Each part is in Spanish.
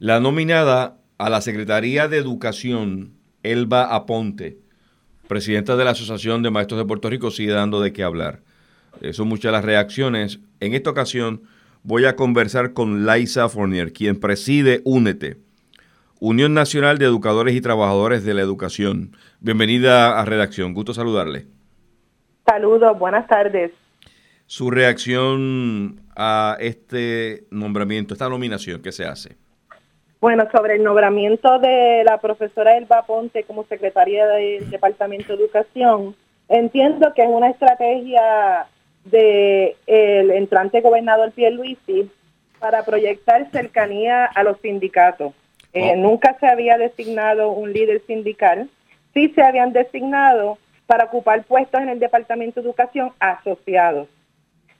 La nominada a la Secretaría de Educación, Elba Aponte, presidenta de la Asociación de Maestros de Puerto Rico, sigue dando de qué hablar. Eh, son muchas las reacciones. En esta ocasión voy a conversar con Laisa Fournier, quien preside Únete, Unión Nacional de Educadores y Trabajadores de la Educación. Bienvenida a Redacción, gusto saludarle. Saludos, buenas tardes. Su reacción a este nombramiento, esta nominación que se hace. Bueno, sobre el nombramiento de la profesora Elba Ponte como secretaria del Departamento de Educación, entiendo que es una estrategia del el entrante gobernador Pierluisi para proyectar cercanía a los sindicatos. Eh, oh. Nunca se había designado un líder sindical, sí se habían designado para ocupar puestos en el Departamento de Educación asociados.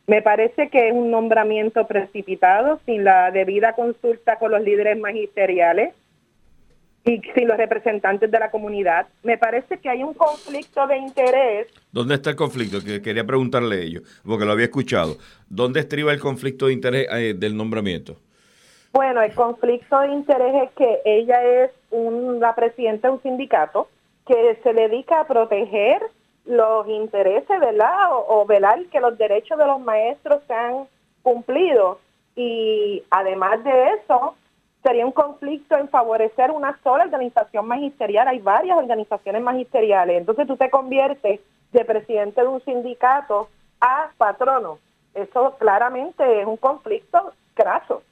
Me parece que es un nombramiento precipitado, sin la debida consulta con los líderes magisteriales y sin los representantes de la comunidad. Me parece que hay un conflicto de interés. ¿Dónde está el conflicto? Que quería preguntarle a ellos, porque lo había escuchado. ¿Dónde estriba el conflicto de interés eh, del nombramiento? Bueno, el conflicto de interés es que ella es la presidenta de un sindicato que se dedica a proteger los intereses, ¿verdad? O, velar que los derechos de los maestros sean cumplidos. Y además de eso, sería un conflicto en favorecer una sola organización magisterial. Hay varias organizaciones magisteriales. Entonces tú te conviertes de presidente de un sindicato a patrono. Eso claramente es un conflicto craso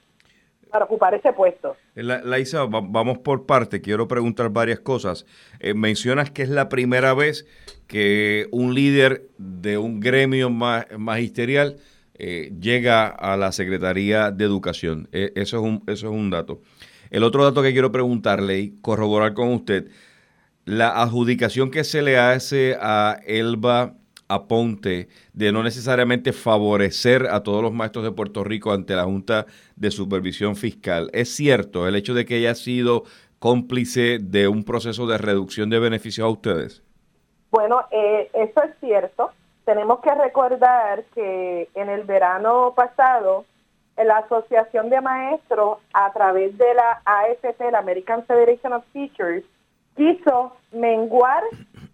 para ocupar ese puesto. La, Laisa, vamos por parte. Quiero preguntar varias cosas. Eh, mencionas que es la primera vez que un líder de un gremio magisterial eh, llega a la Secretaría de Educación. Eso, es un, eso es un dato. El otro dato que quiero preguntarle y corroborar con usted, la adjudicación que se le hace a Elba aponte de no necesariamente favorecer a todos los maestros de Puerto Rico ante la Junta de Supervisión Fiscal. ¿Es cierto el hecho de que ella ha sido cómplice de un proceso de reducción de beneficios a ustedes? Bueno, eh, eso es cierto. Tenemos que recordar que en el verano pasado, la Asociación de Maestros, a través de la AFT, la American Federation of Teachers, quiso menguar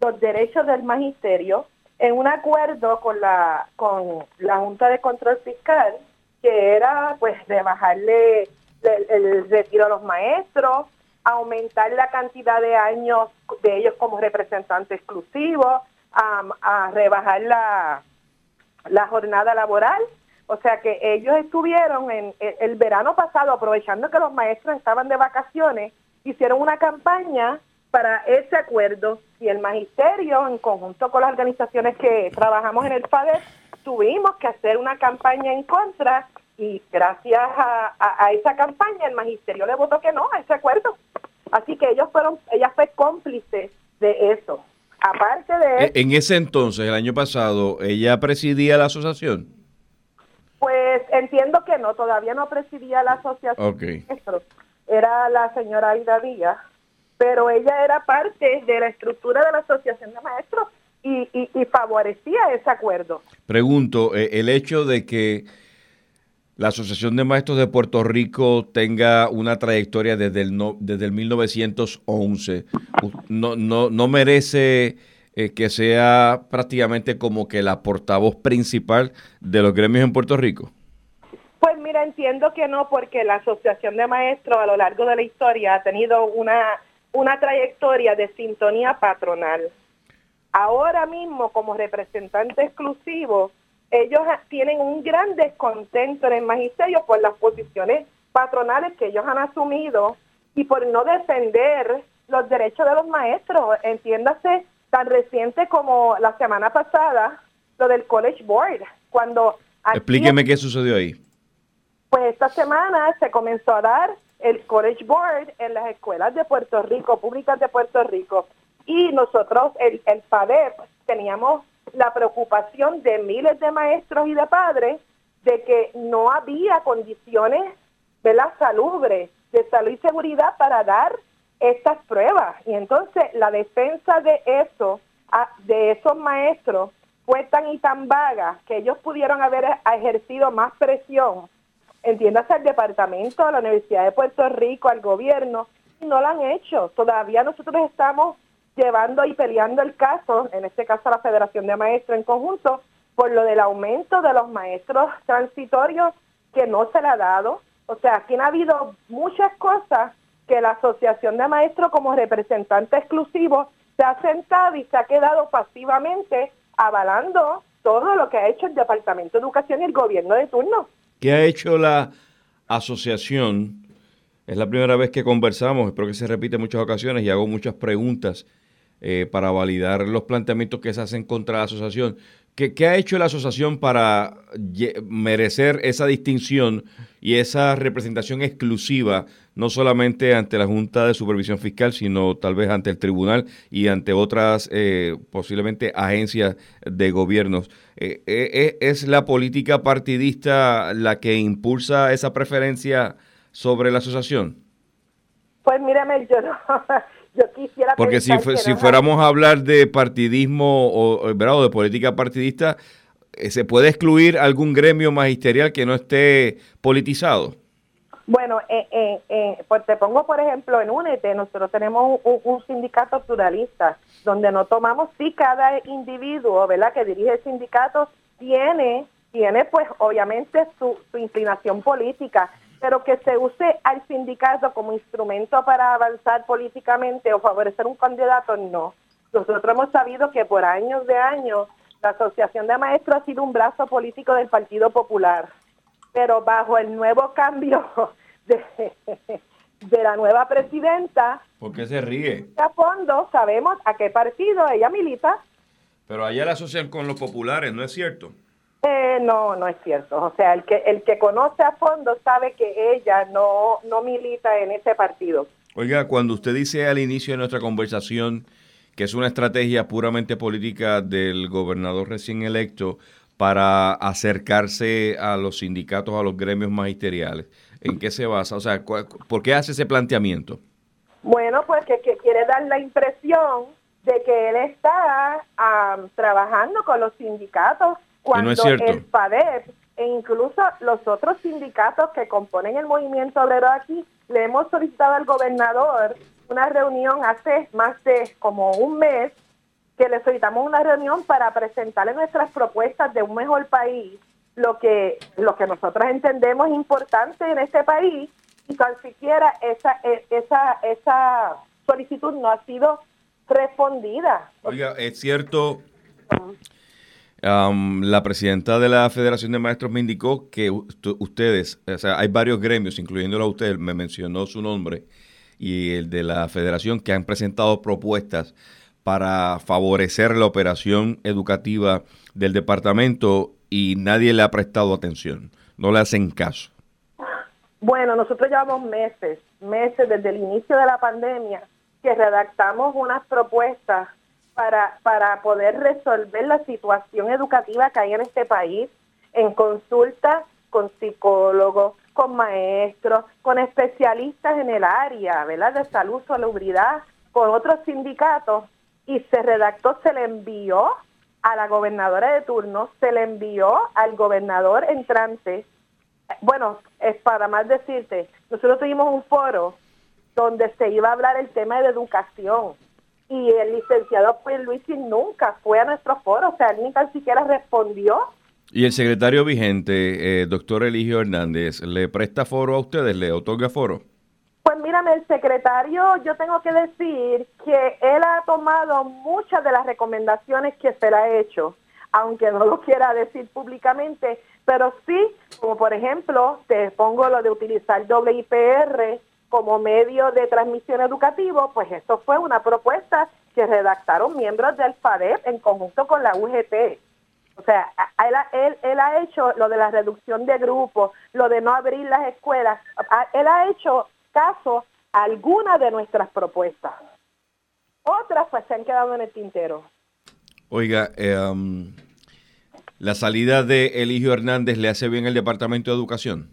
los derechos del magisterio en un acuerdo con la con la Junta de Control Fiscal que era pues de bajarle el, retiro a los maestros, aumentar la cantidad de años de ellos como representantes exclusivos, a, rebajar la, la jornada laboral. O sea que ellos estuvieron en el verano pasado, aprovechando que los maestros estaban de vacaciones, hicieron una campaña para ese acuerdo y el magisterio, en conjunto con las organizaciones que trabajamos en el FADER, tuvimos que hacer una campaña en contra y gracias a, esa campaña el magisterio le votó que no a ese acuerdo. Así que ellos fueron, ella fue cómplice de eso. Aparte de... E, en ese entonces, el año pasado, ¿ella presidía la asociación? Pues entiendo que no, todavía no presidía la asociación. Okay. Era la señora Aida Díaz pero ella era parte de la estructura de la Asociación de Maestros y, favorecía ese acuerdo. Pregunto, eh, el hecho de que la Asociación de Maestros de Puerto Rico tenga una trayectoria desde el, desde el 1911, no, no, no merece eh, que sea prácticamente como que la portavoz principal de los gremios en Puerto Rico. Pues mira, entiendo que no, porque la Asociación de Maestros a lo largo de la historia ha tenido una una trayectoria de sintonía patronal. Ahora mismo, como representante exclusivo, ellos tienen un gran descontento en el magisterio por las posiciones patronales que ellos han asumido y por no defender los derechos de los maestros. Entiéndase, tan reciente como la semana pasada, lo del College Board, cuando... Explíqueme qué sucedió ahí. Pues esta semana se comenzó a dar el College Board en las escuelas de Puerto Rico, públicas de Puerto Rico. Y nosotros, el, el PADEP, teníamos la preocupación de miles de maestros y de padres de que no había condiciones de la salubres, de salud y seguridad para dar estas pruebas. Y entonces la defensa de eso, de esos maestros, fue tan y tan vaga que ellos pudieron haber ejercido más presión entiéndase al departamento, a la Universidad de Puerto Rico, al gobierno, y no lo han hecho. Todavía nosotros estamos llevando y peleando el caso, en este caso la Federación de Maestros en conjunto, por lo del aumento de los maestros transitorios que no se le ha dado. O sea, aquí ha habido muchas cosas que la Asociación de Maestros como representante exclusivo se ha sentado y se ha quedado pasivamente avalando todo lo que ha hecho el Departamento de Educación y el gobierno de turno. ¿Qué ha hecho la asociación? Es la primera vez que conversamos, espero que se repite en muchas ocasiones y hago muchas preguntas eh, para validar los planteamientos que se hacen contra la asociación. ¿Qué, ha hecho la asociación para merecer esa distinción y esa representación exclusiva, no solamente ante la Junta de Supervisión Fiscal, sino tal vez ante el tribunal y ante otras eh, posiblemente agencias de gobiernos? Eh, eh, ¿Es la política partidista la que impulsa esa preferencia sobre la asociación? Pues mírame, yo no, yo quisiera porque si, si fuéramos a hablar de partidismo o, de política partidista eh, se puede excluir algún gremio magisterial que no esté politizado bueno eh, eh, eh pues te pongo por ejemplo en UNETE nosotros tenemos un, sindicato pluralista donde no tomamos si cada individuo verdad que dirige el sindicato tiene tiene pues obviamente su, su inclinación política pero que se use al sindicato como instrumento para avanzar políticamente o favorecer un candidato, no. Nosotros hemos sabido que por años de años la Asociación de Maestros ha sido un brazo político del Partido Popular, pero bajo el nuevo cambio de, de la nueva presidenta... ¿Por qué se ríe? A fondo sabemos a qué partido ella milita. Pero allá la asocian con los populares, ¿no es cierto? Eh, no, no es cierto. O sea, el que el que conoce a fondo sabe que ella no, no milita en ese partido. Oiga, cuando usted dice al inicio de nuestra conversación que es una estrategia puramente política del gobernador recién electo para acercarse a los sindicatos, a los gremios magisteriales, ¿en qué se basa? O sea, ¿por qué hace ese planteamiento? Bueno, pues que, quiere dar la impresión de que él está ah, trabajando con los sindicatos cuando el FADEP e incluso los otros sindicatos que componen el movimiento obrero aquí, le hemos solicitado al gobernador una reunión hace más de como un mes, que le solicitamos una reunión para presentarle nuestras propuestas de un mejor país, lo que, lo que nosotros entendemos importante en este país, y tan siquiera esa, e, esa, esa solicitud no ha sido respondida. Oiga, es cierto la presidenta de la Federación de Maestros me indicó que ustedes, o sea, hay varios gremios, incluyéndolo a usted, me mencionó su nombre, y el de la federación, que han presentado propuestas para favorecer la operación educativa del departamento y nadie le ha prestado atención, no le hacen caso. Bueno, nosotros llevamos meses, meses desde el inicio de la pandemia que redactamos unas propuestas para, para poder resolver la situación educativa que hay en este país en consulta con psicólogos, con maestros, con especialistas en el área, ¿verdad? De salud, salubridad, con otros sindicatos y se redactó, se le envió a la gobernadora de turno, se le envió al gobernador entrante. Bueno, es para más decirte, nosotros tuvimos un foro donde se iba a hablar el tema de educación y el licenciado pues Luis nunca fue a nuestro foro, o sea, ni tan siquiera respondió. ¿Y el secretario vigente, eh, doctor Eligio Hernández, le presta foro a ustedes, le otorga foro? Pues mírame, el secretario, yo tengo que decir que él ha tomado muchas de las recomendaciones que se le ha hecho, aunque no lo quiera decir públicamente, pero sí, como por ejemplo, te pongo lo de utilizar doble IPR, como medio de transmisión educativo, pues esto fue una propuesta que redactaron miembros del FADEP en conjunto con la UGT. O sea, él, ha hecho lo de la reducción de grupos, lo de no abrir las escuelas, él ha hecho caso a algunas de nuestras propuestas. Otras pues se han quedado en el tintero. Oiga, eh, um, ¿la salida de Eligio Hernández le hace bien el Departamento de Educación?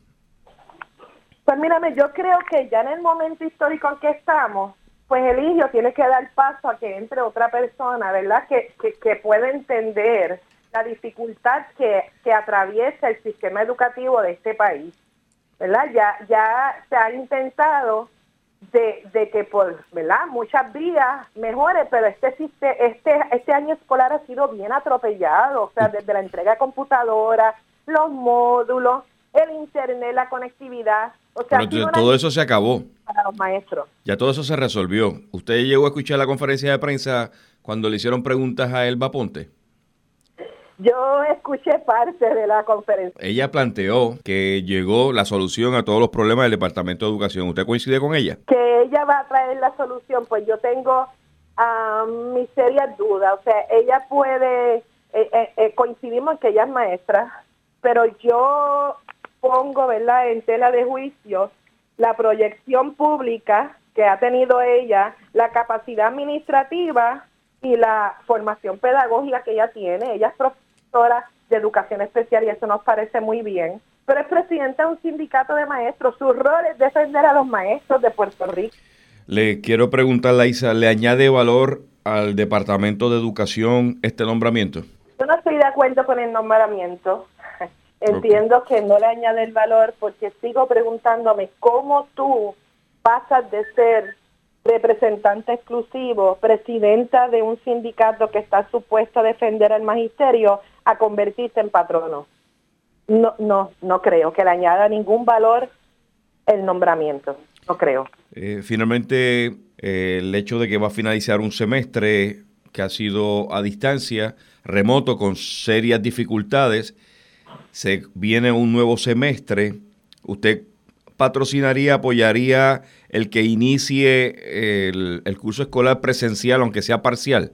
Mírame, yo creo que ya en el momento histórico en que estamos, pues Eligio tiene que dar paso a que entre otra persona, ¿verdad? Que, que, que pueda entender la dificultad que, que atraviesa el sistema educativo de este país. ¿verdad? Ya, ya se ha intentado de, de que por, ¿verdad? Muchas vías mejores, pero este, este, este año escolar ha sido bien atropellado, o sea, desde la entrega de computadora, los módulos, el internet, la conectividad. O sea, todo eso se acabó. Para los maestros. Ya todo eso se resolvió. ¿Usted llegó a escuchar la conferencia de prensa cuando le hicieron preguntas a Elba Ponte? Yo escuché parte de la conferencia. Ella planteó que llegó la solución a todos los problemas del Departamento de Educación. ¿Usted coincide con ella? Que ella va a traer la solución, pues yo tengo uh, mis serias dudas. O sea, ella puede, eh, eh, eh, coincidimos en que ella es maestra, pero yo pongo, ¿verdad?, en tela de juicio la proyección pública que ha tenido ella, la capacidad administrativa y la formación pedagógica que ella tiene. Ella es de educación especial y eso nos parece muy bien. Pero es presidenta de un sindicato de maestros. Su rol es defender a los maestros de Puerto Rico. Le quiero preguntar, Laisa, ¿le añade valor al Departamento de Educación este nombramiento? Yo no estoy de acuerdo con el nombramiento. Entiendo que no le añade el valor porque sigo preguntándome cómo tú pasas de ser representante exclusivo, presidenta de un sindicato que está supuesto a defender al magisterio, a convertirse en patrono. No, no, no creo que le añada ningún valor el nombramiento, no creo. Eh, finalmente, eh, el hecho de que va a finalizar un semestre que ha sido a distancia, remoto, con serias dificultades, se viene un nuevo semestre. ¿Usted patrocinaría, apoyaría el que inicie el, el curso escolar presencial, aunque sea parcial?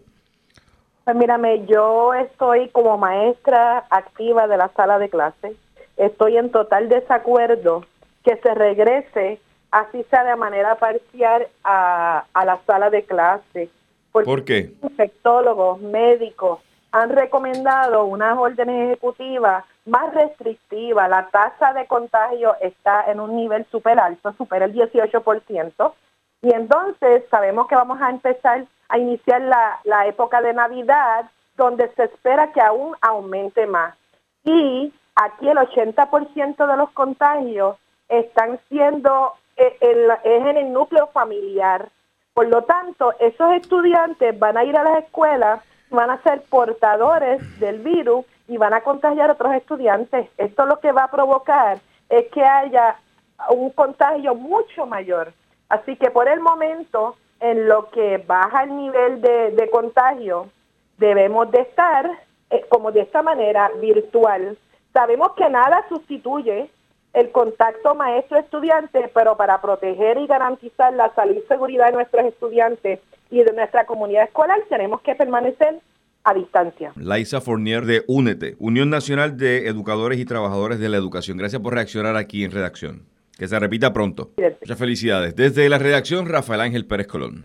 Pues mírame, yo estoy como maestra activa de la sala de clase. Estoy en total desacuerdo que se regrese, así sea de manera parcial, a, la sala de clase. Porque ¿Por qué? Infectólogos, médicos han recomendado unas órdenes ejecutivas más restrictivas. La tasa de contagio está en un nivel súper alto, supera el 18%. Y entonces sabemos que vamos a empezar a iniciar la, la época de Navidad, donde se espera que aún aumente más. Y aquí el 80% de los contagios están siendo eh, es en el núcleo familiar. Por lo tanto, esos estudiantes van a ir a las escuelas, van a ser portadores del virus y van a contagiar a otros estudiantes. Esto lo que va a provocar es que haya un contagio mucho mayor. Así que por el momento en lo que baja el nivel de, contagio, debemos de estar eh, como de esta manera virtual. Sabemos que nada sustituye el contacto maestro-estudiante, pero para proteger y garantizar la salud y seguridad de nuestros estudiantes y de nuestra comunidad escolar tenemos que permanecer a distancia. Laisa Fournier de UNETE, Unión Nacional de Educadores y Trabajadores de la Educación. Gracias por reaccionar aquí en redacción. Que se repita pronto. Muchas felicidades. Desde la redacción, Rafael Ángel Pérez Colón.